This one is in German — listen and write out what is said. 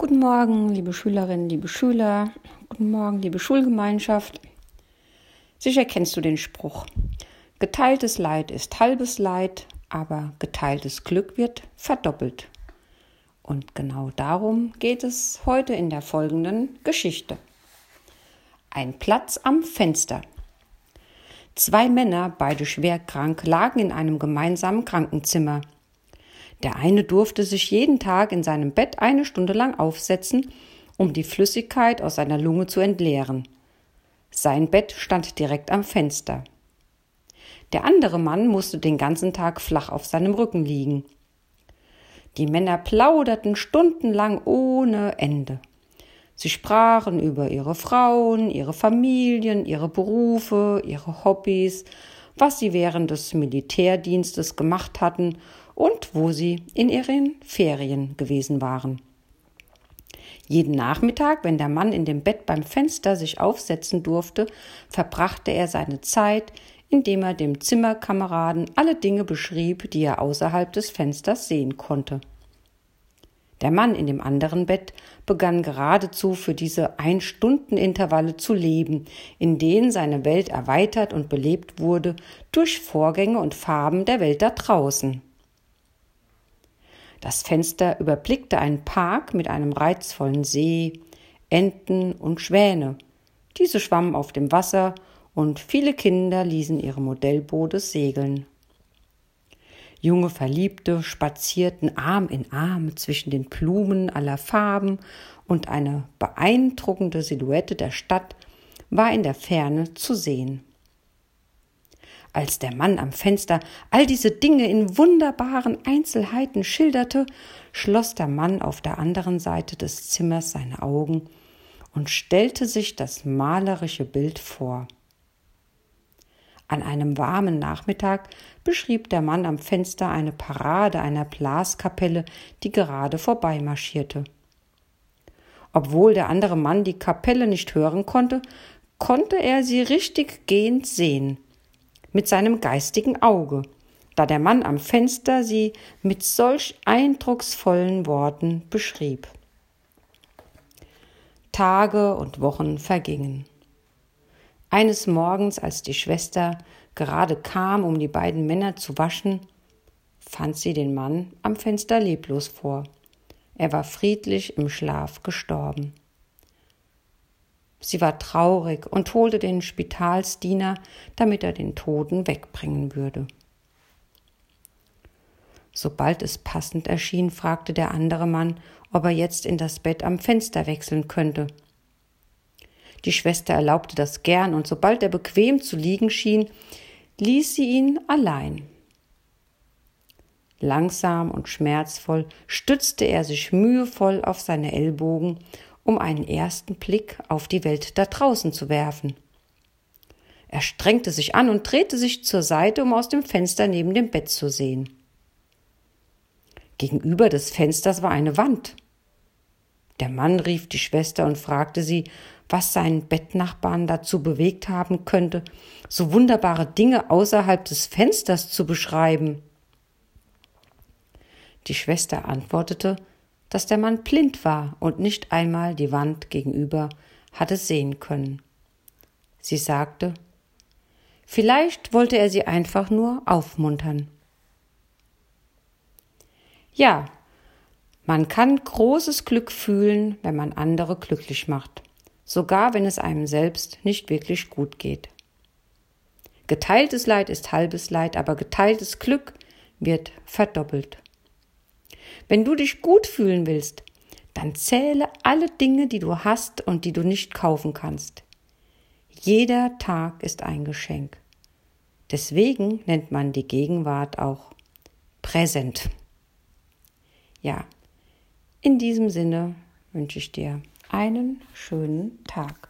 Guten Morgen, liebe Schülerinnen, liebe Schüler. Guten Morgen, liebe Schulgemeinschaft. Sicher kennst du den Spruch. Geteiltes Leid ist halbes Leid, aber geteiltes Glück wird verdoppelt. Und genau darum geht es heute in der folgenden Geschichte. Ein Platz am Fenster. Zwei Männer, beide schwer krank, lagen in einem gemeinsamen Krankenzimmer. Der eine durfte sich jeden Tag in seinem Bett eine Stunde lang aufsetzen, um die Flüssigkeit aus seiner Lunge zu entleeren. Sein Bett stand direkt am Fenster. Der andere Mann musste den ganzen Tag flach auf seinem Rücken liegen. Die Männer plauderten stundenlang ohne Ende. Sie sprachen über ihre Frauen, ihre Familien, ihre Berufe, ihre Hobbys, was sie während des Militärdienstes gemacht hatten und wo sie in ihren Ferien gewesen waren. Jeden Nachmittag, wenn der Mann in dem Bett beim Fenster sich aufsetzen durfte, verbrachte er seine Zeit, indem er dem Zimmerkameraden alle Dinge beschrieb, die er außerhalb des Fensters sehen konnte. Der Mann in dem anderen Bett begann geradezu für diese Ein-Stunden-Intervalle zu leben, in denen seine Welt erweitert und belebt wurde durch Vorgänge und Farben der Welt da draußen. Das Fenster überblickte einen Park mit einem reizvollen See, Enten und Schwäne. Diese schwammen auf dem Wasser und viele Kinder ließen ihre Modellboote segeln. Junge Verliebte spazierten Arm in Arm zwischen den Blumen aller Farben und eine beeindruckende Silhouette der Stadt war in der Ferne zu sehen. Als der Mann am Fenster all diese Dinge in wunderbaren Einzelheiten schilderte, schloss der Mann auf der anderen Seite des Zimmers seine Augen und stellte sich das malerische Bild vor. An einem warmen Nachmittag beschrieb der Mann am Fenster eine Parade einer Blaskapelle, die gerade vorbeimarschierte. Obwohl der andere Mann die Kapelle nicht hören konnte, konnte er sie richtig gehend sehen mit seinem geistigen Auge, da der Mann am Fenster sie mit solch eindrucksvollen Worten beschrieb. Tage und Wochen vergingen. Eines Morgens, als die Schwester gerade kam, um die beiden Männer zu waschen, fand sie den Mann am Fenster leblos vor. Er war friedlich im Schlaf gestorben. Sie war traurig und holte den Spitalsdiener, damit er den Toten wegbringen würde. Sobald es passend erschien, fragte der andere Mann, ob er jetzt in das Bett am Fenster wechseln könnte. Die Schwester erlaubte das gern, und sobald er bequem zu liegen schien, ließ sie ihn allein. Langsam und schmerzvoll stützte er sich mühevoll auf seine Ellbogen um einen ersten Blick auf die Welt da draußen zu werfen. Er strengte sich an und drehte sich zur Seite, um aus dem Fenster neben dem Bett zu sehen. Gegenüber des Fensters war eine Wand. Der Mann rief die Schwester und fragte sie, was seinen Bettnachbarn dazu bewegt haben könnte, so wunderbare Dinge außerhalb des Fensters zu beschreiben. Die Schwester antwortete, dass der Mann blind war und nicht einmal die Wand gegenüber hatte sehen können. Sie sagte, vielleicht wollte er sie einfach nur aufmuntern. Ja, man kann großes Glück fühlen, wenn man andere glücklich macht, sogar wenn es einem selbst nicht wirklich gut geht. Geteiltes Leid ist halbes Leid, aber geteiltes Glück wird verdoppelt. Wenn du dich gut fühlen willst, dann zähle alle Dinge, die du hast und die du nicht kaufen kannst. Jeder Tag ist ein Geschenk. Deswegen nennt man die Gegenwart auch Präsent. Ja, in diesem Sinne wünsche ich dir einen schönen Tag.